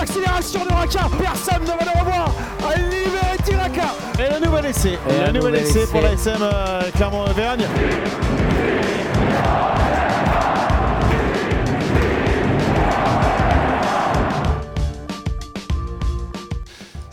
l'accélération de Raka. Personne ne va le revoir. Liberty Raka. Et le nouvel essai. Et le nouvel essai pour la SM euh, Clermont-Auvergne.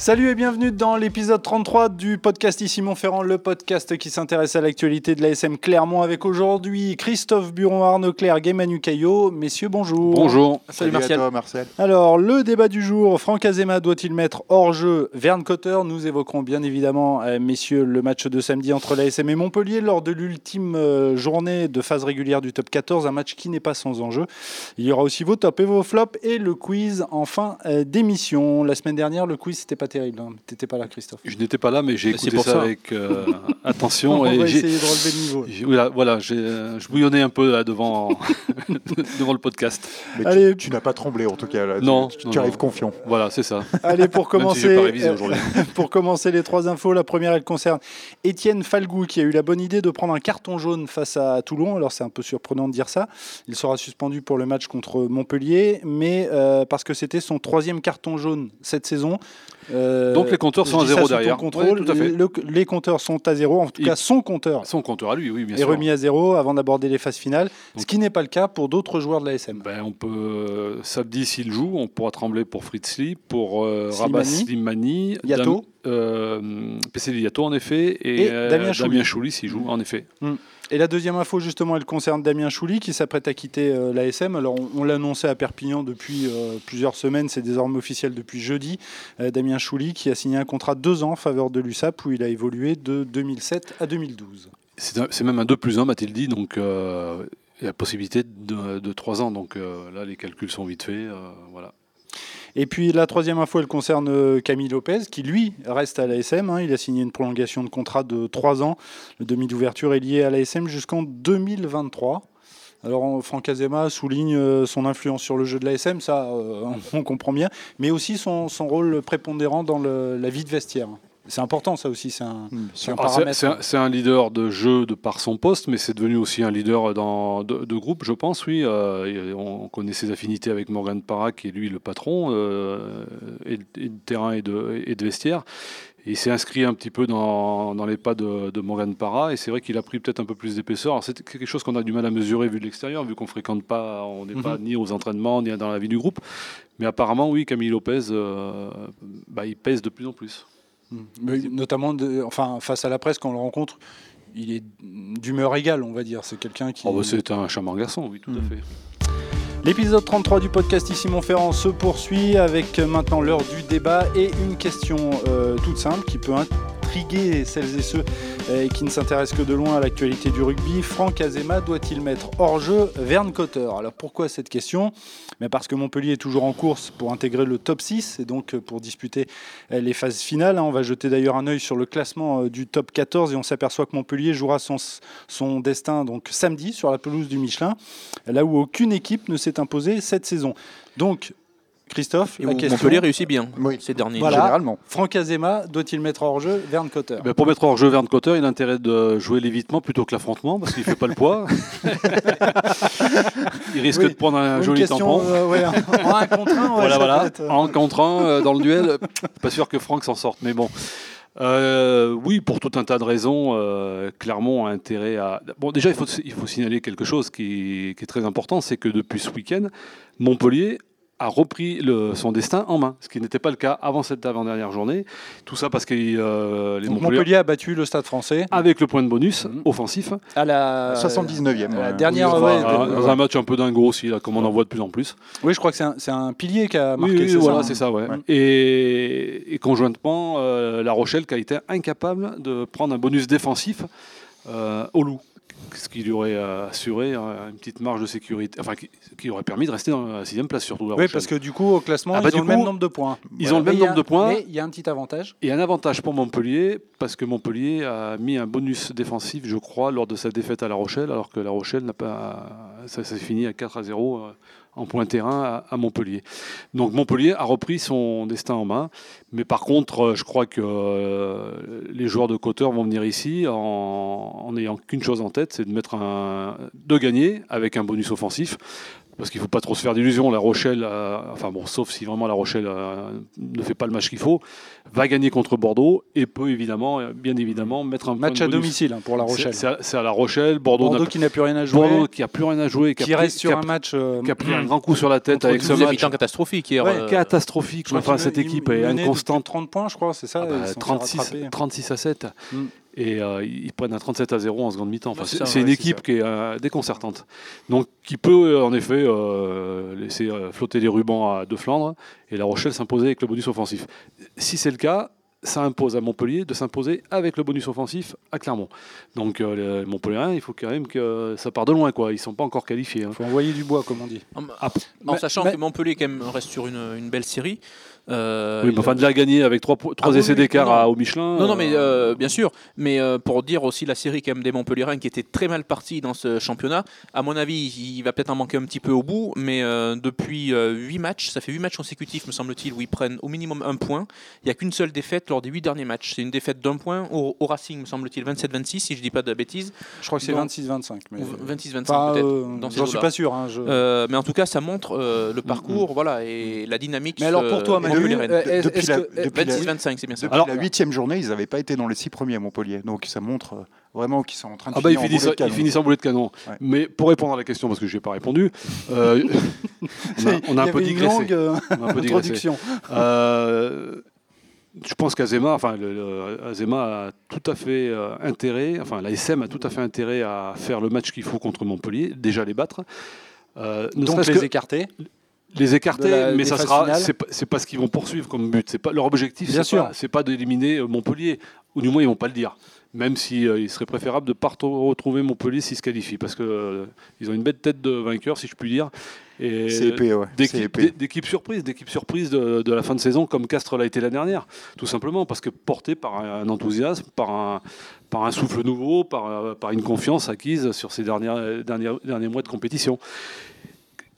Salut et bienvenue dans l'épisode 33 du podcast Ici Montferrand, le podcast qui s'intéresse à l'actualité de la SM Clermont avec aujourd'hui Christophe Buron, Arnaud Claire, Manu Caillot. Messieurs, bonjour. Bonjour. Salut, Martial. toi, Marcel. Alors, le débat du jour, Franck Azema doit-il mettre hors jeu Verne Cotter Nous évoquerons bien évidemment, euh, messieurs, le match de samedi entre la SM et Montpellier lors de l'ultime euh, journée de phase régulière du top 14, un match qui n'est pas sans enjeu. Il y aura aussi vos tops et vos flops et le quiz en fin euh, d'émission. La semaine dernière, le quiz, c'était pas terrible. Hein. T'étais pas là, Christophe. Je n'étais pas là, mais j'ai écouté ça, ça. avec euh, attention. On et va j'ai- essayer de relever le niveau. j'ai- voilà, voilà, j'ai, euh, je bouillonnais un peu là, devant, devant le podcast. Mais tu- Allez. tu, n'as pas tremblé en tout cas. Là. Non, tu, tu non, arrives non. confiant. Voilà, c'est ça. Allez, pour Même si j'ai commencer, pas révisé euh, aujourd'hui. pour commencer les trois infos, la première elle concerne Étienne Falgou qui a eu la bonne idée de prendre un carton jaune face à Toulon. Alors c'est un peu surprenant de dire ça. Il sera suspendu pour le match contre Montpellier, mais euh, parce que c'était son troisième carton jaune cette saison. Euh, Donc les compteurs sont à zéro derrière. Contrôle. Ouais, tout à fait. Le- les compteurs sont à zéro, en tout Il- cas son compteur Son compteur à lui, oui, bien est sûr. remis à zéro avant d'aborder les phases finales, ce qui n'est pas le cas pour d'autres joueurs de la SM. Ben, on peut, euh, Sabdi s'il joue, on pourra trembler pour Fritz Lee, pour euh, Slimani. Rabat Slimani, Yato. Dam- euh, PCD Yato en effet, et, Et euh, Damien Chouli. Chouli s'il joue en effet. Et la deuxième info, justement, elle concerne Damien Chouli qui s'apprête à quitter euh, l'ASM. Alors, on, on l'annonçait à Perpignan depuis euh, plusieurs semaines, c'est désormais officiel depuis jeudi. Euh, Damien Chouli qui a signé un contrat de deux ans en faveur de l'USAP où il a évolué de 2007 à 2012. C'est même un 2 plus 1, m'a-t-il dit, donc euh, il y a possibilité de, de 3 ans. Donc là, les calculs sont vite faits. voilà. Et puis la troisième info, elle concerne euh, Camille Lopez, qui lui reste à l'ASM. hein. Il a signé une prolongation de contrat de trois ans. Le demi d'ouverture est lié à l'ASM jusqu'en 2023. Alors Franck Azema souligne euh, son influence sur le jeu de l'ASM, ça euh, on comprend bien, mais aussi son, rôle prépondérant dans la vie de vestiaire. C'est important ça aussi, c'est un, c'est- paramètre. C'est un, leader de jeu de par son poste, mais c'est devenu aussi un leader dans, de, de groupe, je pense, oui. Euh, on connaît ses affinités avec Morgan Parra, qui est lui le patron, euh, et, et de terrain et de, et de vestiaire. Et il s'est inscrit un petit peu dans, dans les pas de, de Morgan Parra, et c'est vrai qu'il a pris peut-être un peu plus d'épaisseur. C'est quelque chose qu'on a du mal à mesurer vu de l'extérieur, vu qu'on fréquente pas, on n'est pas Mhm. ni aux entraînements, ni dans la vie du groupe. Mais apparemment, oui, Camille Lopez, euh, bah, il pèse de plus en plus. Mm. Mais notamment, de- enfin, face à la presse, quand on le rencontre, il est d'humeur égale, on va dire. C'est quelqu'un qui. Oh, bah, c'est un charmant garçon, oui, tout à fait. L'épisode 33 du podcast Ici Montferrand se poursuit avec maintenant l'heure du débat et une question euh, toute simple qui peut intriguer celles et ceux euh, qui ne s'intéressent que de loin à l'actualité du rugby. Franck Azema doit-il mettre hors jeu Verne Cotter? Alors pourquoi cette question? Mais Parce que Montpellier est toujours en course pour intégrer le top 6 et donc euh, pour disputer euh, les phases finales. hein. On va jeter d'ailleurs un œil sur le classement du top 14 et on s'aperçoit que Montpellier jouera son, son destin donc samedi sur la pelouse du Michelin là où aucune équipe ne s'est imposée cette saison. Donc, Christophe, la question. Montpellier réussit bien Oui. ces derniers Voilà. Généralement. Franck Azema doit-il mettre hors jeu Verne Cotter Ben, pour mettre hors jeu Verne Cotter, il a intérêt de jouer l'évitement plutôt que l'affrontement parce qu'il fait pas le poids. il risque Oui. de prendre un Une joli question, tampon. euh, ouais, en un contre un, ouais, voilà, voilà. être, euh, En contre un euh, dans le duel, pas sûr que Franck s'en sorte, mais bon. Euh, oui, pour tout un tas de raisons, euh, Clermont a intérêt à. Bon, déjà, il faut, il faut signaler quelque chose qui, qui est très important c'est que depuis ce week-end, Montpellier a repris le- son destin en main, ce qui n'était pas le cas avant cette avant-dernière journée. Tout ça parce que euh, les Montpellier, Montpellier a battu le Stade français avec le point de bonus Mhm. offensif, à la 79e. la ouais. dernière, Oui, ouais, dans un match un peu dingo aussi, là, comme on en voit de plus en plus. Oui, je crois que c'est un, pilier qui a Oui, marqué. oui, c'est voilà, c'est hein. ça, ouais. Ouais. Et, et conjointement, euh, La Rochelle qui a été incapable de prendre un bonus défensif euh, au loup. Ce qui lui aurait euh, assuré euh, une petite marge de sécurité, enfin qui, qui aurait permis de rester dans la sixième place surtout. La Oui, parce que du coup, au classement, Ah bah, ils ont le même nombre de points. ils ont le même a- nombre de points. Mais il y a un petit avantage. Et un avantage pour Montpellier, parce que Montpellier a mis un bonus défensif, je crois, lors de sa défaite à La Rochelle, alors que La Rochelle n'a pas. Ça s'est fini à 4 à 0 euh, en point terrain à, Montpellier. Donc Montpellier a repris son destin en main. Mais par contre, euh, je crois que euh, les joueurs de Cotter vont venir ici en, n'ayant qu'une chose en tête, c'est de de gagner avec un bonus offensif parce qu'il ne faut pas trop se faire d'illusions. La Rochelle, euh, enfin bon, sauf si vraiment La Rochelle euh, ne fait pas le match qu'il faut, va gagner contre Bordeaux et peut évidemment, euh, bien évidemment, mettre un point Match de à bonus. domicile hein, pour La Rochelle. C'est- à, La Rochelle, Bordeaux, Bordeaux n'a- qui n'a plus rien à jouer, Bordeaux qui a plus rien à jouer, qui a pris- reste sur qui a- un match. euh, qui a pris un grand coup sur la tête avec ce match habitants catastrophiques hier. Ouais, euh, catastrophique. je crois Enfin, cette équipe est inconstante. 30 points, je crois, c'est ça Ah bah, ils sont fait 36, rattraper. 36 à 7. Mm. Et euh, ils prennent un 37 à 0 en seconde mi-temps. Enfin, Ouais, c'est une équipe ça. qui est euh, déconcertante. Donc, qui peut euh, en effet euh, laisser euh, flotter les rubans à De Flandre et La Rochelle s'imposer avec le bonus offensif. Si c'est le cas, ça impose à Montpellier de s'imposer avec le bonus offensif à Clermont. Donc, euh, les Montpellier, il faut quand même que ça part de loin. Quoi. Ils ne sont pas encore qualifiés. hein. Il faut envoyer du bois, comme on dit. En, Ah, en mais- sachant mais- que Montpellier quand même reste sur une, une belle série. Euh, Oui, il- mais enfin, déjà gagné avec 3, Ah oui, essais oui, d'écart au Michelin. Non, non, mais euh, euh, bien sûr. Mais euh, pour dire aussi la série quand même des qui était très mal partie dans ce championnat, à mon avis, il va peut-être en manquer un petit peu au bout, mais euh, depuis 8 matchs, ça fait 8 matchs consécutifs, me semble-t-il, où ils prennent au minimum un point. Il n'y a qu'une seule défaite lors des 8 derniers matchs. C'est une défaite d'un point au, au Racing, me semble-t-il, 27-26, si je dis pas de bêtises, Je crois que c'est Non. 26-25. mais- ou 26-25 Enfin, peut-être. euh, J'en suis pas sûr. hein, je- Euh, mais en tout cas, ça montre euh, le parcours, voilà, et la dynamique. Mais alors pour toi, Manu, euh, Depuis la- que- depuis la- 26-25, c'est bien ça. Depuis Alors- la huitième journée, ils n'avaient pas été dans les six premiers à Montpellier. Donc ça montre euh, vraiment qu'ils sont en train de Ah bah ils finir finissent, ils canon. finissent en boulet de canon. Ouais. Mais pour répondre à la question, parce que je n'ai pas répondu, euh, on a, on un peu digressé. longue On a un peu digressé. introduction. Euh, je pense qu'Azema, enfin, le, le- Azema a tout à fait euh, intérêt, enfin, la SM a tout à fait intérêt à faire le match qu'il faut contre Montpellier, déjà les battre. Euh, ne Donc les que écarter. Les écarter, la- mais ça sera, c'est pas, ce qu'ils vont poursuivre comme but. C'est pas leur objectif. Bien c'est sûr. pas, c'est pas d'éliminer euh, Montpellier, ou du moins ils vont pas le dire. Même si euh, il serait préférable de pas retrouver- Montpellier s'ils se qualifient, parce que euh, ils ont une belle tête de vainqueur, si je puis dire. Et C'est épais, ouais. D'équipe surprise, d'équipe surprise de, de la fin de saison, comme Castres l'a été l'année dernière, tout simplement parce que porté par un enthousiasme, par un, par un souffle nouveau, par, par une confiance acquise sur ces derniers mois de compétition.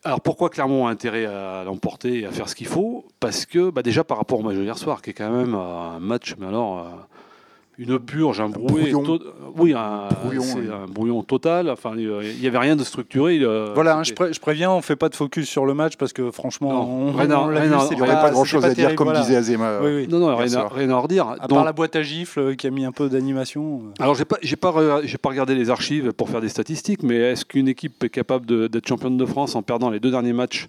Alors pourquoi Clermont a intérêt à l'emporter et à faire ce qu'il faut? Parce que bah, déjà par rapport au match de hier soir, qui est quand même euh, un match, mais alors euh, une purge, un brouillon. to- oui, un Brouillon, c'est oui. un brouillon total. Enfin, il n'y avait rien de structuré. euh, Voilà, hein, je, pré- je préviens, on fait pas de focus sur le match parce que franchement, Non, on, rien à- on l'a rien vu, à- c'est Il n'y aurait pas grand-chose à dire, comme voilà. disait Azema. Oui, oui. Non, non, Hier rien à, soir. rien à redire. À Donc- part la boîte à gifles euh, qui a mis un peu d'animation. euh. Alors, j'ai pas, j'ai pas, regardé les archives pour faire des statistiques, mais est-ce qu'une équipe est capable d'être championne de France en perdant les deux derniers matchs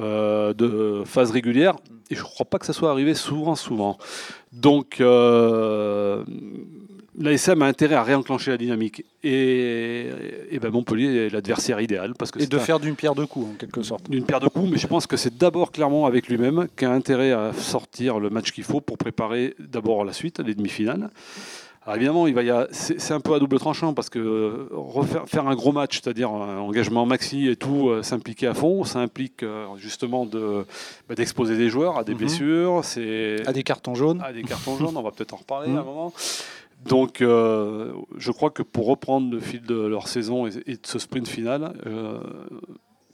euh, de phase régulière Et je crois pas que ça soit arrivé souvent, souvent. Donc, euh, l'ASM a intérêt à réenclencher la dynamique. Et, et ben Montpellier est l'adversaire idéal parce que Et c'est de un- faire d'une pierre deux coups, en quelque sorte. d'une paire de coups, mais je pense que c'est d'abord clairement avec lui-même qui a intérêt à sortir le match qu'il faut pour préparer d'abord la suite, les demi-finales. Alors évidemment, il va y a- c'est un peu à double tranchant parce que euh, refaire, faire un gros match, c'est-à-dire un engagement maxi et tout, euh, s'impliquer à fond, ça implique euh, justement de- bah, d'exposer des joueurs à des Mhm. blessures, c'est À des cartons jaunes. à des cartons jaunes, on va peut-être en reparler Mhm. à un moment. Donc, euh, je crois que pour reprendre le fil de leur saison et, et de ce sprint final, euh,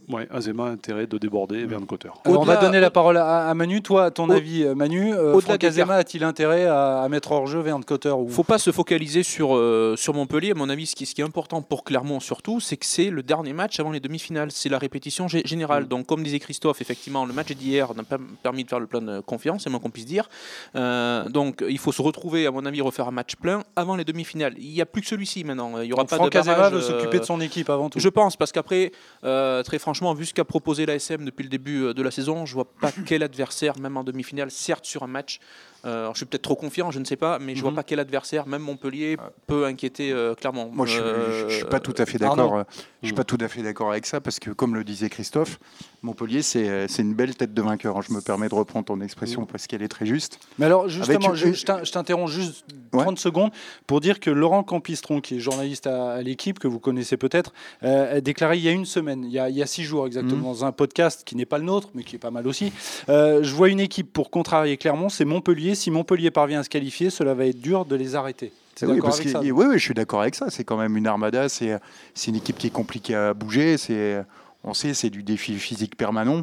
ouais, Azema a intérêt de déborder vers le coteur. Alors, on va donner la parole à, à Manu. Toi, à ton Au- avis, euh, Manu, euh, au-delà Franck Azema a-t-il intérêt à, à mettre hors jeu Verne Cotter ou... faut pas se focaliser sur, euh, sur Montpellier. À mon avis, ce qui, ce qui est important pour Clermont surtout, c'est que c'est le dernier match avant les demi-finales. C'est la répétition gé- générale. Donc, comme disait Christophe, effectivement, le match d'hier n'a pas permis de faire le plein de confiance, c'est moins qu'on puisse dire. Euh, donc, il faut se retrouver, à mon avis, refaire un match plein avant les demi-finales. Il n'y a plus que celui-ci maintenant. Il y aura Donc, pas Franck de Azema barrage, veut s'occuper de son équipe avant tout. Je pense, parce qu'après, euh, très franchement, vu ce qu'a proposé l'ASM depuis le début euh, de la saison, je vois pas quel adversaire, même en demi-finale, certes sur un match, alors, je suis peut-être trop confiant, je ne sais pas, mais je vois Mhm. pas quel adversaire, même Montpellier, peut inquiéter euh, clairement. Moi, je suis, Euh, suis pas tout à fait d'accord. euh, Je suis pas tout à fait d'accord avec ça parce que, comme le disait Christophe, Montpellier, c'est euh, une belle tête de vainqueur. Je me permets de reprendre ton expression parce qu'elle est très juste. Mais alors, justement, Avec- je, je t'in- je t'interromps juste Ouais. 30 secondes pour dire que Laurent Campistron, qui est journaliste à, à l'équipe, que vous connaissez peut-être, euh, a déclaré il y a une semaine, il y a, il y a six jours exactement, Mhm. dans un podcast qui n'est pas le nôtre, mais qui est pas mal aussi. euh, je vois une équipe pour contrarier Clermont, c'est Montpellier. Si Montpellier parvient à se qualifier, cela va être dur de les arrêter. C'est Oui, parce avec ça oui, oui, je suis d'accord avec ça. C'est quand même une armada. C'est une équipe qui est compliquée à bouger. C'est on sait, c'est du défi physique permanent.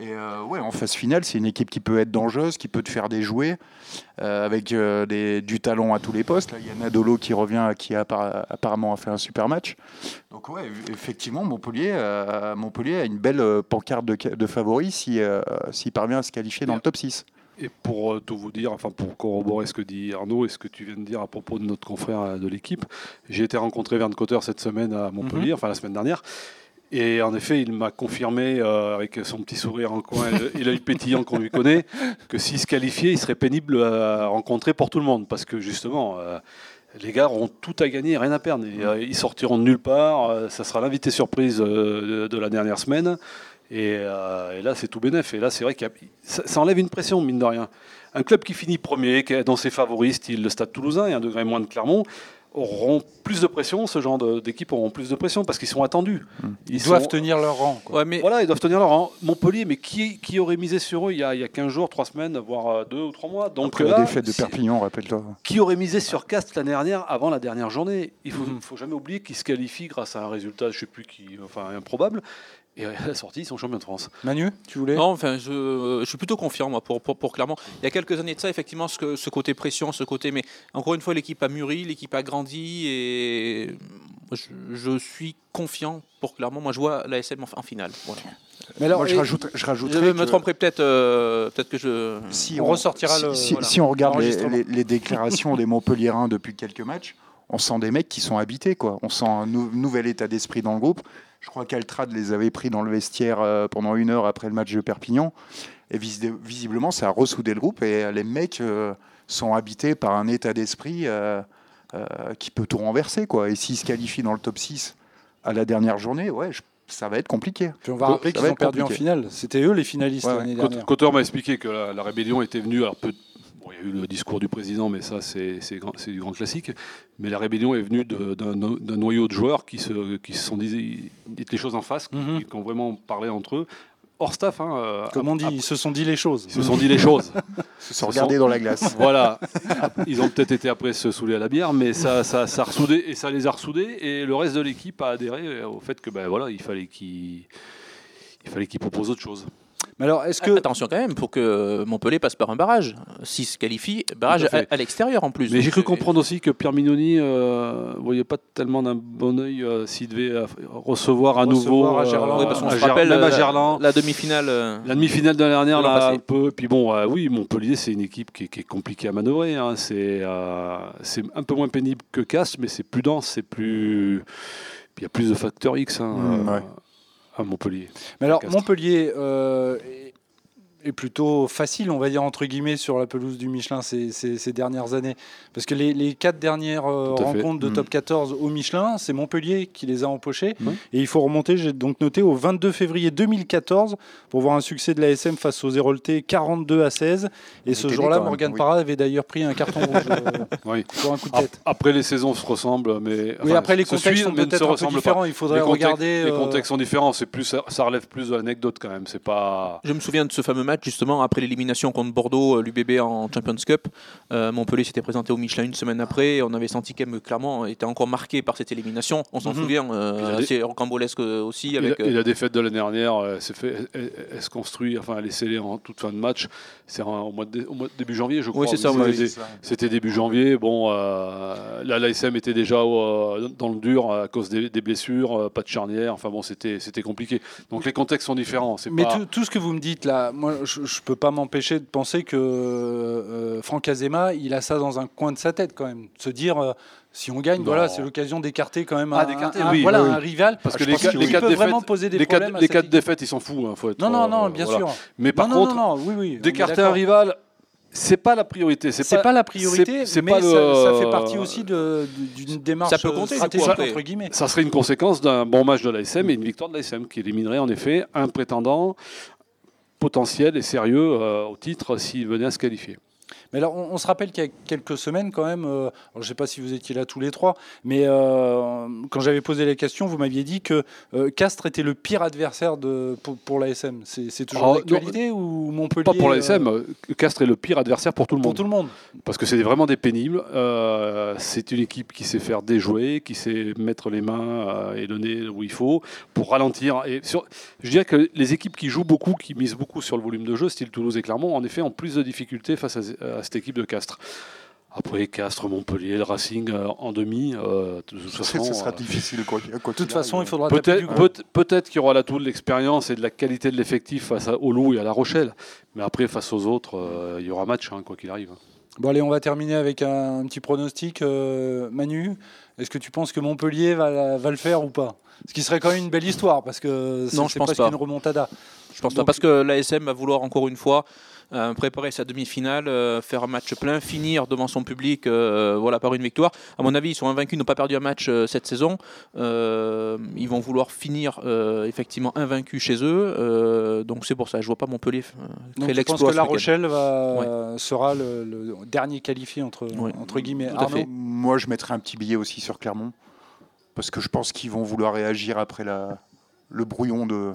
Et euh, ouais, en phase finale, c'est une équipe qui peut être dangereuse, qui peut te faire des jouets, euh, avec euh, des, du talent à tous les postes. Là, il y a Nadolo qui revient, qui a, apparemment a fait un super match. Donc ouais, effectivement, Montpellier, euh, Montpellier a une belle pancarte de, de favoris s'il s'il parvient à se qualifier dans le top 6. Et pour euh, tout vous dire, enfin pour corroborer ce que dit Arnaud et ce que tu viens de dire à propos de notre confrère euh, de l'équipe, j'ai été rencontré Verne Cotter cette semaine à Montpellier, enfin la semaine dernière. Et en effet, il m'a confirmé, euh, avec son petit sourire en coin et l'œil pétillant qu'on lui connaît, que s'il se qualifiait, il serait pénible à rencontrer pour tout le monde. Parce que justement, euh, les gars auront tout à gagner, rien à perdre. Et, euh, ils sortiront de nulle part. ça sera l'invité surprise de, de la dernière semaine. Et, euh, et là, c'est tout bénef. Et là, c'est vrai que ça, ça enlève une pression, mine de rien. Un club qui finit premier, qui est dans ses favoris, style le Stade Toulousain et un degré moins de Clermont, auront plus de pression. Ce genre d'équipe auront plus de pression parce qu'ils sont attendus. Ils doivent sont- tenir leur rang. quoi. Ouais, mais Voilà, ils doivent tenir leur rang. Montpellier, mais qui, qui aurait misé sur eux il y, a, il y a 15 jours, 3 semaines, voire euh, 2 ou 3 mois? Donc Après là, la défaite de Perpignan, rappelle-toi. qui aurait misé sur Cast l'année dernière avant la dernière journée? Il ne faut, Mhm. faut jamais oublier qu'ils se qualifient grâce à un résultat, je ne sais plus qui, enfin improbable. Et à la sortie, ils sont champions de France. Manu, tu voulais Non, enfin, je, euh, je suis plutôt confiant, moi, pour, pour, pour Clermont. Il y a quelques années de ça, effectivement, ce, que- ce côté pression, ce côté. Mais encore une fois, l'équipe a mûri, l'équipe a grandi et je, je suis confiant pour Clermont. Moi, je vois l'ASM en, en finale. Voilà. Mais alors, Moi, je rajoute, je me tromperai peut-être, euh, peut-être que je. si on ressortira si, le- si- voilà, si on regarde les, l'enregistrement. les- les déclarations des Montpelliérains depuis quelques matchs, on sent des mecs qui sont habités. Quoi. On sent un nou- nouvel état d'esprit dans le groupe. Je crois qu'Altrad les avait pris dans le vestiaire euh, pendant une heure après le match de Perpignan. Et vis- visiblement, ça a ressoudé le groupe. Et les mecs euh, sont habités par un état d'esprit euh, euh, qui peut tout renverser. Quoi. Et s'ils se qualifient dans le top 6 à la dernière journée, ouais, je- ça va être compliqué. Puis on va rappeler qu'ils ont perdu en finale. C'était eux les finalistes Ouais, l'année dernière. Cotter m'a expliqué que la, la rébellion était venue. Alors, peu- bon, il y a eu le discours du président, mais ça, c'est c'est grand- c'est du grand classique. Mais la rébellion est venue de- d'un d'un noyau de joueurs qui se, qui se sont dit, dit les choses en face, qui, Mhm. qui ont vraiment parlé entre eux. Hors staff, hein, euh, Comme on dit, ils se sont dit les choses. ils se sont dit les choses. Ils se sont regardés sont- dans la glace. Voilà. Ils ont peut-être été après se saouler à la bière, mais ça, ça, ça a ressoudé et ça les a ressoudés. Et le reste de l'équipe a adhéré au fait que ben voilà, il fallait qu'ils il fallait qu'ils proposent autre chose. Mais alors, est-ce que Attention quand même, pour que Montpellier passe par un barrage. S'il se qualifie, barrage à à, fait. à l'extérieur en plus. Mais j'ai cru c'est- comprendre aussi que Pierre Mignoni ne voyait pas tellement d'un bon oeil euh, s'il devait euh, recevoir à nouveau à Gerland. Oui, parce qu'on se rappelle même à la, Gerland. la demi-finale. euh, La demi-finale de la dernière, De là, passé. un peu. Puis bon, euh, oui, Montpellier, c'est une équipe qui est, qui est compliquée à manœuvrer. hein. C'est euh, c'est un peu moins pénible que Castres, mais c'est plus dense, c'est plus. Il y a plus de facteurs X hein, Mm, euh, ouais. À Montpellier. Mais alors. Montpellier euh, est- plutôt facile, on va dire, entre guillemets, sur la pelouse du Michelin ces, ces- ces dernières années. Parce que les, les quatre dernières euh, fait. rencontres de Mm. top 14 au Michelin, c'est Montpellier qui les a empochées. Et il faut remonter, j'ai donc noté, au 22 février 2014 pour voir un succès de l'ASM face aux Héroltais 42 à 16. Et On ce jour-là, même, Morgan oui. Parra avait d'ailleurs pris un carton rouge euh, Oui. pour un coup de tête. Après, les saisons se ressemblent, mais. Oui, enfin, après, les contextes suivent, sont peut-être un peu ressemblent pas. différents. Il faudrait les contextes, regarder. les euh, contextes sont différents. C'est plus, ça relève plus de l'anecdote quand même. C'est pas. Je me souviens de ce fameux match justement après l'élimination contre Bordeaux, euh, l'UBB en Champions Cup. Euh, Montpellier s'était présenté au Michelin une semaine après. et On avait senti qu'elle clairement était encore marqué par cette élimination. On s'en Mhm. souvient, a euh, c'est rocambolesque aussi. Et, Avec, la, et la défaite de l'année dernière, euh, elle, s'est fait, elle, elle se construit, enfin, elle est scellée en toute fin de match. C'est au, mois de, dé- au mois de début janvier, je crois. Oui, c'est ça, C'était début janvier. Bon, euh, là, l'ASM était déjà dans le dur à cause des, des blessures, pas de charnière. Enfin bon, c'était c'était compliqué. Donc les contextes sont différents. C'est Mais pas- tout, tout ce que vous me dites là, moi je, je peux pas m'empêcher de penser que euh, Franck Azema, il a ça dans un coin de sa tête quand même, de se dire euh, si on gagne, Non. voilà, c'est l'occasion d'écarter quand même Ah, un, d'écarter, un- oui, voilà, oui, un rival. Parce que les quatre- qu'il les quatre défaites- poser des les quatre, les quatre défaites, ils s'en foutent. hein, faut être, Non, non, non, euh, bien voilà. sûr. Mais par non, contre, oui, d'écarter un rival, c'est pas la priorité. C'est pas, la priorité, c'est- mais pas ça, le- ça fait partie aussi d'une démarche Ça peut compter, stratégique entre guillemets. Ça serait une conséquence d'un bon match de l'ASM et une victoire de l'ASM qui éliminerait en effet un prétendant potentiel et sérieux euh, au titre s'il venait à se qualifier. Mais alors, on, on se rappelle qu'il y a quelques semaines, quand même, euh, je ne sais pas si vous étiez là tous les trois, mais euh, quand j'avais posé la question, vous m'aviez dit que euh, Castres était le pire adversaire de, pour, pour l'ASM. C'est toujours Oh, d'actualité ou Montpellier Pas pour l'ASM, euh, Castres est le pire adversaire pour tout le Pour monde. tout le monde. Parce que c'est vraiment des pénibles. C'est une équipe qui sait faire déjouer, qui sait mettre les mains et nez où il faut pour ralentir. Et sur, je dirais que les équipes qui jouent beaucoup, qui misent beaucoup sur le volume de jeu, style Toulouse et Clermont, en effet, ont plus de difficultés face à, à cette équipe de Castres. Après, Castres, Montpellier, le Racing euh, en demi, euh, de toute Ce façon. sera euh, difficile quoi, qu'il- quoi De toute qu'il façon, il arrive. faudra Peut-être peut- qu'il y aura l'atout de l'expérience et de la qualité de l'effectif face à, au Loup et à La Rochelle. Mais après, face aux autres, euh, il y aura match, hein, quoi qu'il arrive. Bon, allez, on va terminer avec un, petit pronostic. euh, Manu, est-ce que tu penses que Montpellier va, va le faire ou pas? Ce qui serait quand même une belle histoire, parce que c'est Non, je c'est pense presque pas. une remontada. Je pense Donc- pas parce que l'ASM va vouloir encore une fois euh, préparer sa demi-finale, euh, faire un match plein, finir devant son public euh, voilà, par une victoire. À mon avis, ils sont invaincus, ils n'ont pas perdu un match euh, cette saison. Euh, ils vont vouloir finir euh, effectivement invaincus chez eux. euh, donc c'est pour ça, je vois pas Montpellier euh, Donc penses l'exploit. que La. Rochelle va, sera le, le dernier qualifié entre, entre guillemets? tout à Arnaud? fait. Moi, je mettrais un petit billet aussi sur Clermont. Parce que je pense qu'ils vont vouloir réagir après la, le brouillon de,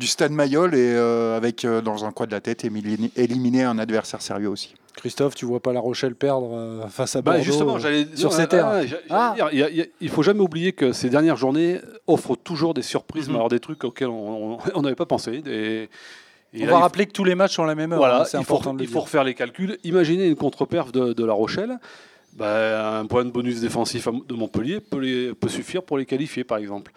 du stade Mayol et euh, avec euh, dans un coin de la tête éliminer, éliminer un adversaire sérieux aussi. Christophe, tu vois pas La Rochelle perdre euh, face à Bah, Bordeaux justement, j'allais sur ces terres. ah, Ah. il faut jamais oublier que ces dernières journées offrent toujours des surprises, Mhm. mais alors des trucs auxquels on n'avait pas pensé. Et, et On là, va rappeler que tous les matchs ont la même heure. Voilà, hein, c'est il faut, important de le il faut refaire les calculs. Imaginez une contre-perf de, de La Rochelle. Bah, un point de bonus défensif à- de Montpellier peut, les- peut suffire pour les qualifier, par exemple.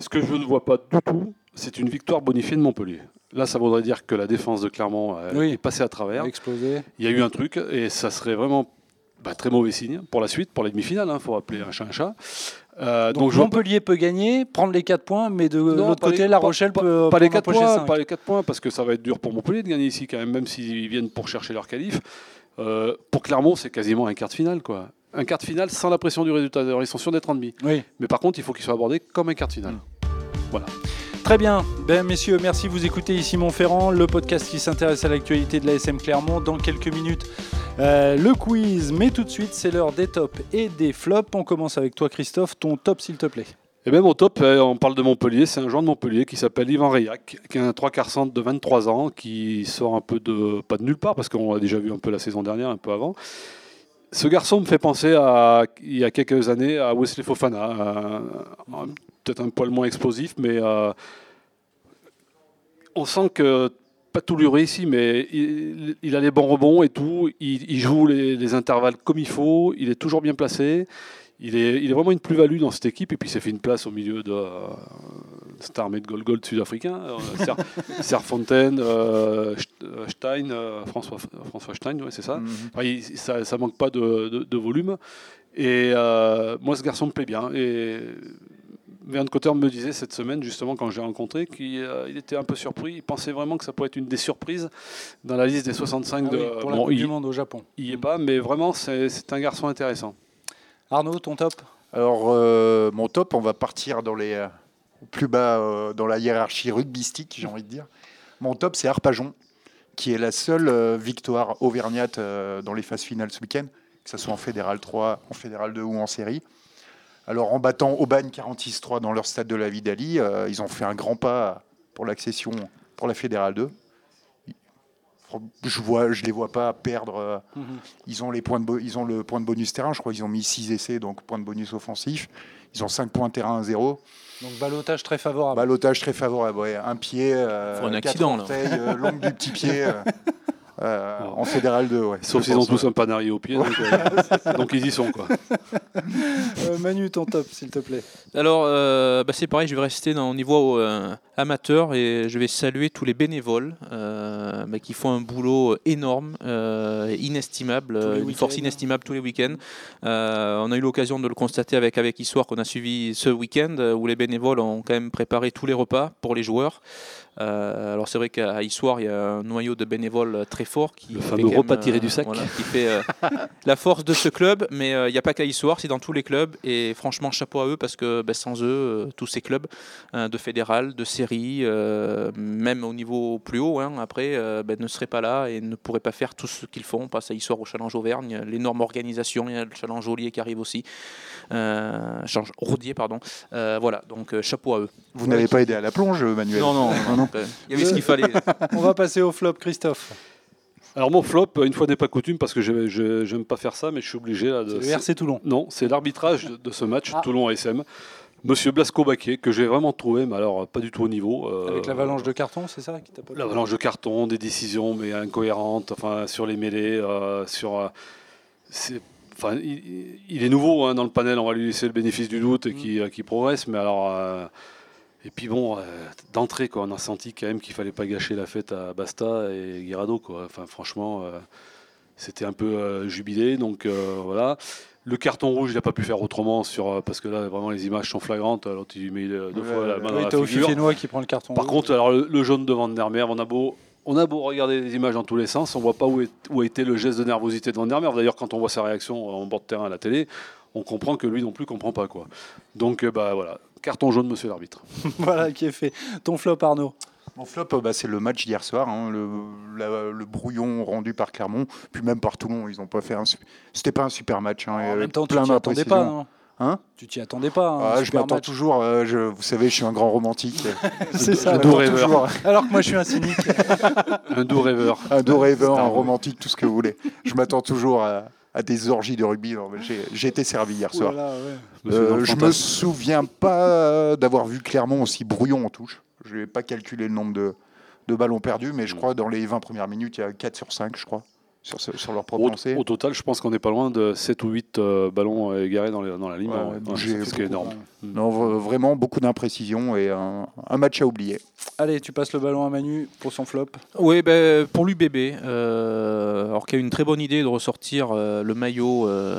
Ce que je ne vois pas du tout, c'est une victoire bonifiée de Montpellier. Là, ça voudrait dire que la défense de Clermont euh, Oui. est passée à travers. Explosé. Il y a eu un truc, et ça serait vraiment bah, très mauvais signe pour la suite, pour les demi-finales. Il faut appeler un chat un chat. Euh, Donc, Montpellier peut gagner, prendre les 4 points, mais de l'autre côté, les- La Rochelle pas- peut pas les peut en 4 empocher points, pas les 4 points, parce que ça va être dur pour Montpellier de gagner ici quand même, même s'ils viennent pour chercher leur qualif. Euh, pour Clermont, c'est quasiment un quart de finale, quoi. Un quart de finale sans la pression du résultat. Alors, ils sont sûrs d'être en demi. Oui. Mais par contre, il faut qu'ils soient abordés comme un quart de finale. Très bien. Ben, messieurs, merci. Vous écoutez ici Montferrand, le podcast qui s'intéresse à l'actualité de la SM Clermont. Dans quelques minutes, euh, le quiz. Mais tout de suite, c'est l'heure des tops et des flops. On commence avec toi, Christophe. Ton top, s'il te plaît. Et même au top, euh, on parle de Montpellier, c'est un joueur de Montpellier qui s'appelle Yvan Rayac, qui a un 3 quarts centre de 23 ans, qui sort un peu de, pas de nulle part, parce qu'on l'a déjà vu un peu la saison dernière, un peu avant. Ce garçon me fait penser à, il y a quelques années, à Wesley Fofana, peut-être un poil moins explosif, mais euh, on sent que pas tout lui réussit, mais il, il a les bons rebonds et tout. Il, il joue les, les intervalles comme il faut. Il est toujours bien placé. Il est, il est vraiment une plus-value dans cette équipe. Et puis, il s'est fait une place au milieu de euh, cette armée de gold gold sud-africain. Euh, Ser, Serfontaine, euh, St- Stein, euh, François, François Stein, ouais, c'est ça. Mhm. Enfin, il- ça, ça manque pas de, de- de volume. Et moi, ce garçon me plaît bien. Et Verne Cotter me disait cette semaine, justement, quand j'ai rencontré, qu'il euh, était un peu surpris. Il pensait vraiment que ça pourrait être une des surprises dans la liste des 65 Ah de. oui, pour la bon, Coupe il, du Monde au Japon. il y est pas, mais vraiment, c'est un garçon intéressant. Arnaud, ton top? Alors, euh, mon top, on va partir dans les, euh, plus bas euh, dans la hiérarchie rugbystique, j'ai envie de dire. Mon top, c'est Arpajon, qui est la seule euh, victoire auvergnate euh, dans les phases finales ce week-end, que ce soit en Fédéral 3, en Fédéral 2 ou en série. Alors, en battant Aubagne 46-3 dans leur stade de la Vidali, euh, ils ont fait un grand pas pour l'accession pour la Fédérale 2. Je vois, je les vois pas perdre. euh, ils ont, les points de ils ont le point de bonus terrain, je crois qu'ils ont mis 6 essais, donc point de bonus offensif. Ils ont 5 points terrain à 0. Donc, balotage très favorable. Balotage très favorable, ouais. un pied, euh, un accident, là. euh, longue du petit pied euh, en fédéral 2. Ouais. Sauf s'ils ont tous un panarier au pied. Donc, euh, donc ils y sont. Quoi. Euh, Manu, ton top, s'il te plaît. Alors, euh, bah, c'est pareil, je vais rester dans, au niveau euh, amateur et je vais saluer tous les bénévoles euh, bah, qui font un boulot énorme, euh, inestimable, une force inestimable tous les week-ends. Euh, on a eu l'occasion de le constater avec, avec Histoire qu'on a suivi ce week-end où les bénévoles ont quand même préparé tous les repas pour les joueurs. Euh, alors c'est vrai qu'à Issoire, il y a un noyau de bénévoles très fort qui Le fait fameux repas tiré du sac. voilà, qui fait euh, la force de ce club. Mais euh, il n'y a pas qu'à Issoire, c'est dans tous les clubs. Et franchement, chapeau à eux parce que ben, sans eux, euh, tous ces clubs hein, de fédéral, de série, euh, même au niveau plus haut, hein, après, euh, ben, ne seraient pas là et ne pourraient pas faire tout ce qu'ils font. On passe à Issoire au Challenge Auvergne, l'énorme organisation, il y a le Challenge Ollier qui arrive aussi. Euh, Challenge Rodier, pardon. Euh, voilà, donc euh, chapeau à eux. Vous n'avez pas aidé à la plonge, Manuel? Non, non, non. euh, il y avait ce qu'il fallait. On va passer au flop, Christophe. Alors mon flop, une fois n'est pas coutume, parce que je j'aime pas faire ça, mais je suis obligé là de. C'est le RC Toulon. Non, c'est l'arbitrage de, de ce match, Ah. Toulon-ASM. Monsieur Blasco Baquet, que j'ai vraiment trouvé, mais alors pas du tout au niveau. euh, Avec l'avalanche de carton, c'est ça qui t'a pas plu? L'avalanche de carton, des décisions mais incohérentes, enfin sur les mêlées, euh, sur. euh, c'est- Enfin, il, il est nouveau hein, dans le panel, on va lui laisser le bénéfice du doute et qui, qui progresse, mais alors. euh, et puis bon, euh, d'entrée, quoi, on a senti quand même qu'il fallait pas gâcher la fête à Basta et Guirado, quoi. Enfin, franchement, euh, c'était un peu euh, jubilé, donc euh, voilà. Le carton rouge, il n'a pas pu faire autrement sur, parce que là, vraiment, les images sont flagrantes. L'autre, il lui met euh, deux Ouais, fois la main dans la figure. Qui prend le carton. Par rouge. contre, alors le, le jaune de Van der Merwe, on a beau, on a beau regarder les images dans tous les sens, on voit pas où, est- où a été le geste de nervosité de Van der Merwe. D'ailleurs, quand on voit sa réaction en bord de terrain à la télé, on comprend que lui non plus comprend pas quoi. Donc bah voilà, carton jaune, monsieur l'arbitre. voilà qui est fait. Ton flop, Arnaud. Mon flop, bah, c'est le match d'hier soir, hein, le, la- le brouillon rendu par Clermont, puis même par Toulon. Ils ont pas fait un. C'était pas un super match. hein, en même temps, tu plein t'y attendais pas, non Hein Tu t'y attendais pas. hein, Ah, un je m'attends toujours. euh, je, vous savez, je suis un grand romantique. C'est ça. Je ouais. m'attends rêveur. toujours Alors que moi, je suis un cynique. Un doux rêveur. un doux rêveur, un un- romantique, tout ce que vous voulez. Je m'attends toujours à, à des orgies de rugby. J'ai été servi hier soir. Voilà, ouais. Euh, je me souviens pas d'avoir vu Clermont aussi brouillon en touche. Je n'ai pas calculé le nombre de, de ballons perdus, mais je crois dans les 20 premières minutes, il y a 4 sur 5, je crois, sur, ce- sur leur propre Au, lancée. au total, je pense qu'on n'est pas loin de 7 ou 8 euh, ballons euh, égarés dans, les- dans la ligne. Ouais, hein, ce qui est énorme. Non, vraiment beaucoup d'imprécisions et un, un match à oublier. Allez, tu passes le ballon à Manu pour son flop. Oui, ben, pour l'UBB, euh, alors qu'il y a eu une très bonne idée de ressortir euh, le maillot euh,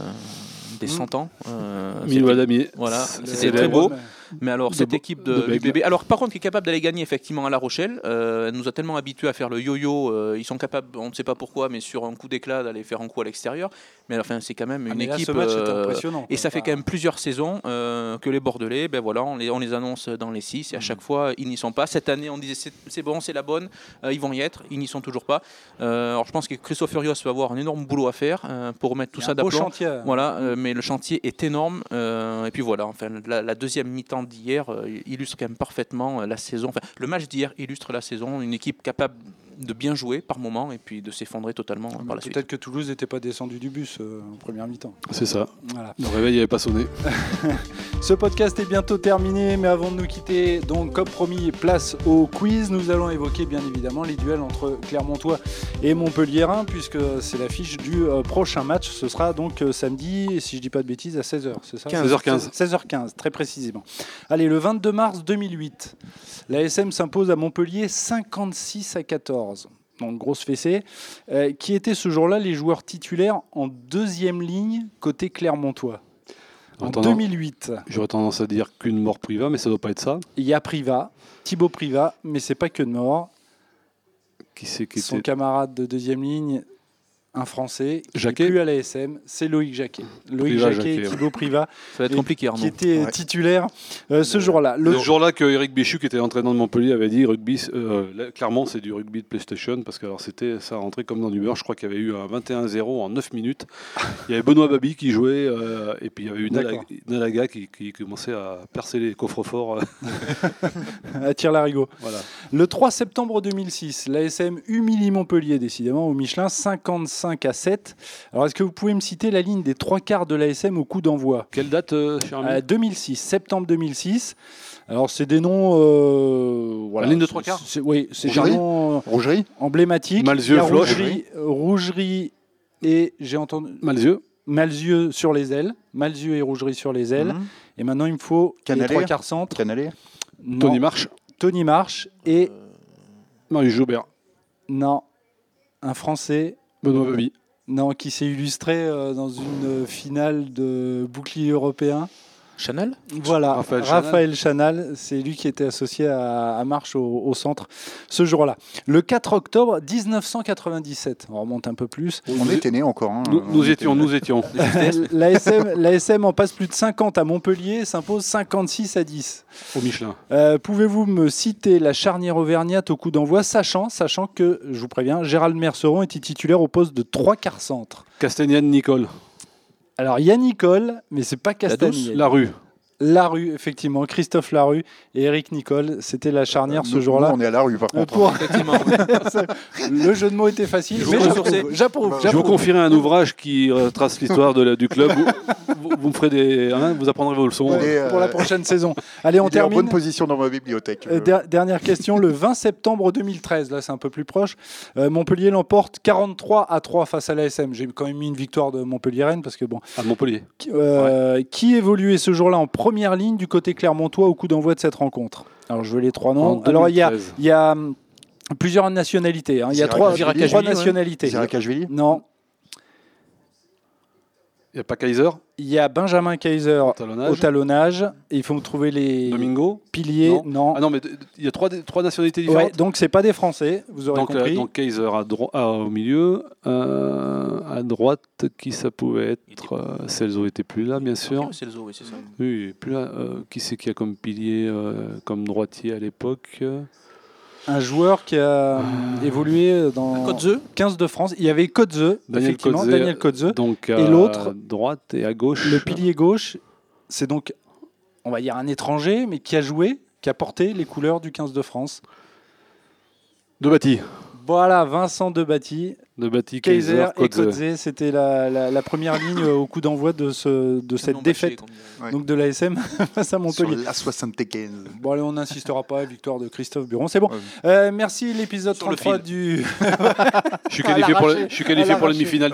des Mm. 100 ans. euh, Mille c'était- Adamier. Voilà, c'était très beau. beau. Mais alors, cette équipe de, de alors par contre, qui est capable d'aller gagner effectivement à La Rochelle, euh, elle nous a tellement habitués à faire le yo-yo, euh, ils sont capables, on ne sait pas pourquoi, mais sur un coup d'éclat, d'aller faire un coup à l'extérieur. Mais enfin, c'est quand même Ah, une là, équipe. ce match était euh, impressionnant. et ça fait quand même plusieurs saisons que les Bordelais, ben voilà, on les, on les annonce dans les six et à Mhm. chaque fois ils n'y sont pas. Cette année, on disait c'est- bon, c'est la bonne, ils vont y être, ils n'y sont toujours pas. Alors je pense que Christophe Furios va avoir un énorme boulot à faire pour remettre tout ça d'aplomb. chantier. Voilà, mais le chantier est énorme. et puis voilà, enfin, la, la deuxième mi-temps d'hier euh, illustre quand même parfaitement euh, la saison. Enfin, le match d'hier illustre la saison. Une équipe capable de bien jouer par moment et puis de s'effondrer totalement Mais par la suite. Peut-être que Toulouse n'était pas descendu du bus euh, en première mi-temps. C'est ça. Voilà. Le réveil n'avait pas sonné. Ce podcast est bientôt terminé, mais avant de nous quitter, donc comme promis, place au quiz. Nous allons évoquer bien évidemment les duels entre Clermontois et Montpellierin, puisque c'est l'affiche du euh, prochain match. Ce sera donc euh, samedi, si je dis pas de bêtises, à 16h, c'est ça? 16h15. 16h15, très précisément. Allez, le 22 mars 2008, l'ASM s'impose à Montpellier 56 à 14. Donc grosse fessée. Euh, qui étaient ce jour-là les joueurs titulaires en deuxième ligne côté Clermontois? En Attendant. 2008, J'aurais tendance à dire qu'une mort priva, mais ça doit pas être ça. il y a Priva, Thibaut Priva, mais c'est pas que de mort. Qui c'est qui Son était camarade de deuxième ligne, un Français, qui Jacquet n'est plus à l'ASM, c'est Loïc Jacquet. Loïc Priva, Jacquet. Thibaut Priva, Ça va être compliqué, qui Arnaud. étaient Ouais. titulaires euh, ce jour-là. Le Le jour-là que Eric Béchu, qui était entraîneur de Montpellier, avait dit rugby, euh, là, clairement c'est du rugby de PlayStation parce que alors c'était ça rentrait comme dans du beurre. Je crois qu'il y avait eu un 21-0 en 9 minutes. Il y avait Benoît Babi qui jouait euh, et puis il y avait eu. Nalaga qui, qui commençait à percer les coffres forts. à Tire-Larigot. voilà. Le 3 septembre 2006, l'ASM humilie Montpellier, décidément, au Michelin, 55 à 7. Alors, est-ce que vous pouvez me citer la ligne des trois quarts de l'ASM au coup d'envoi? Quelle date, euh, cher ami? Euh, 2006, septembre 2006. Alors, c'est des noms. euh, voilà. ligne de trois quarts? C'est- Oui, c'est des Rougerie? noms euh, Rougerie? emblématiques. Malzieu, Il y a Floch. Rougerie, Rougerie et j'ai entendu Malzieu. Malzieu sur les ailes. Malzieu et Rougerie sur les ailes. Mhm. Et maintenant, il me faut les trois quarts centre. Canalé? Non, Tony March. Tony March et Marius Joubert. non, un Français. Benoît Babi. Non, qui s'est illustré euh, dans une euh, finale de bouclier européen. Chanel Voilà, Raphaël Raphaël, Chanal, c'est lui qui était associé à, à Marche au, au centre ce jour-là. Le 4 octobre 1997, on remonte un peu plus. On était nés encore. hein. Nous, On nous était étions, nous étions. L'ASM l'ASM en passe plus de 50 à Montpellier, s'impose 56 à 10. Au Michelin. Euh, Pouvez-vous me citer la charnière auvergnate au coup d'envoi, sachant, sachant que, je vous préviens, Gérald Merceron était titulaire au poste de trois quarts centre. Castagnane, Nicole. Alors, il y a Nicole, mais c'est pas douce, Castagnier. La rue. Larue, effectivement, Christophe Larue et Eric Nicole, c'était la charnière ce jour-là. on est à la rue, par Euh, contre. pour-. Le jeu de mots était facile, Je mais vous j'approuve, Je vous confierai un ouvrage qui retrace l'histoire de la- du club. Vous, vous- vous me ferez des, hein, vous apprendrez vos leçons. Euh, pour la prochaine saison. Allez, on il est en termine. bonne position dans ma bibliothèque. Euh, der- dernière question, le 20 septembre 2013, là c'est un peu plus proche, euh, Montpellier l'emporte 43 à 3 face à l'ASM. J'ai quand même mis une victoire de Montpellier-Rennes parce que bon, À Montpellier. qui, euh, qui évoluait ce jour-là en première ligne du côté clermontois au coup d'envoi de cette rencontre Alors je veux les trois noms. Alors il y a, 2013. il y a hum, plusieurs nationalités. hein. Il y a trois, Zirac- trois Zirac- nationalités. Ziracashvili Non, Il n'y a pas Kaiser, il y a Benjamin Kaiser au au talonnage. Et il faut me trouver les Domingo. piliers. Non. Non. Ah non, mais il y a trois, trois nationalités Ouais, différentes. donc c'est pas des Français, vous aurez donc, euh, compris. donc Kaiser à ah, au milieu. Euh, à droite, qui ça pouvait être euh, Celso était plus là, bien sûr. Le zoo, oui, c'est ça. Oui, plus là. Euh, qui c'est qui a comme pilier, euh, comme droitier à l'époque? Un joueur qui a euh, évolué dans The 15 de France. Il y avait Kodze, Daniel effectivement. Daniel Kodze. Donc Et à l'autre droite et à gauche. Le pilier gauche, c'est donc, on va dire, un étranger, mais qui a joué, qui a porté les couleurs du 15 de France. De Bati. Voilà, Vincent Debatty, De Bati, Kaiser Kaiser, et Kodze. Kodze. C'était la, la- la première ligne au coup d'envoi de, ce, de cette Non, défaite. Ouais. donc de l'ASM face à Sur Montpellier. la 75. Bon, allez, on n'insistera pas. Victoire de Christophe Buron, c'est bon. Ouais. Euh, merci, l'épisode Sur le 33 fil. du. Je suis qualifié pour, le, je suis qualifié À pour la l'arraché. demi-finale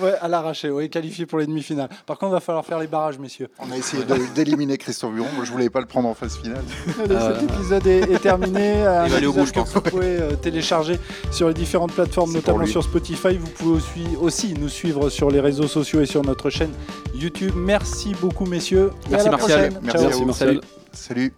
Ouais, ouais, à l'arraché, oui, qualifié pour les demi-finales. Par contre, il va falloir faire les barrages, messieurs. On a essayé d'éliminer Christophe Buron. Moi, je voulais pas le prendre en phase finale. Allez, Euh. Cet épisode est, est terminé. Il va aller au épisode bout, je que pense. vous pouvez euh, télécharger sur les différentes plateformes, notamment sur Spotify. Vous pouvez aussi, aussi nous suivre sur les réseaux sociaux et sur notre chaîne YouTube. Merci beaucoup, messieurs. Merci, à la Martial. prochaine. Merci Ciao. à vous. Marcel. Salut.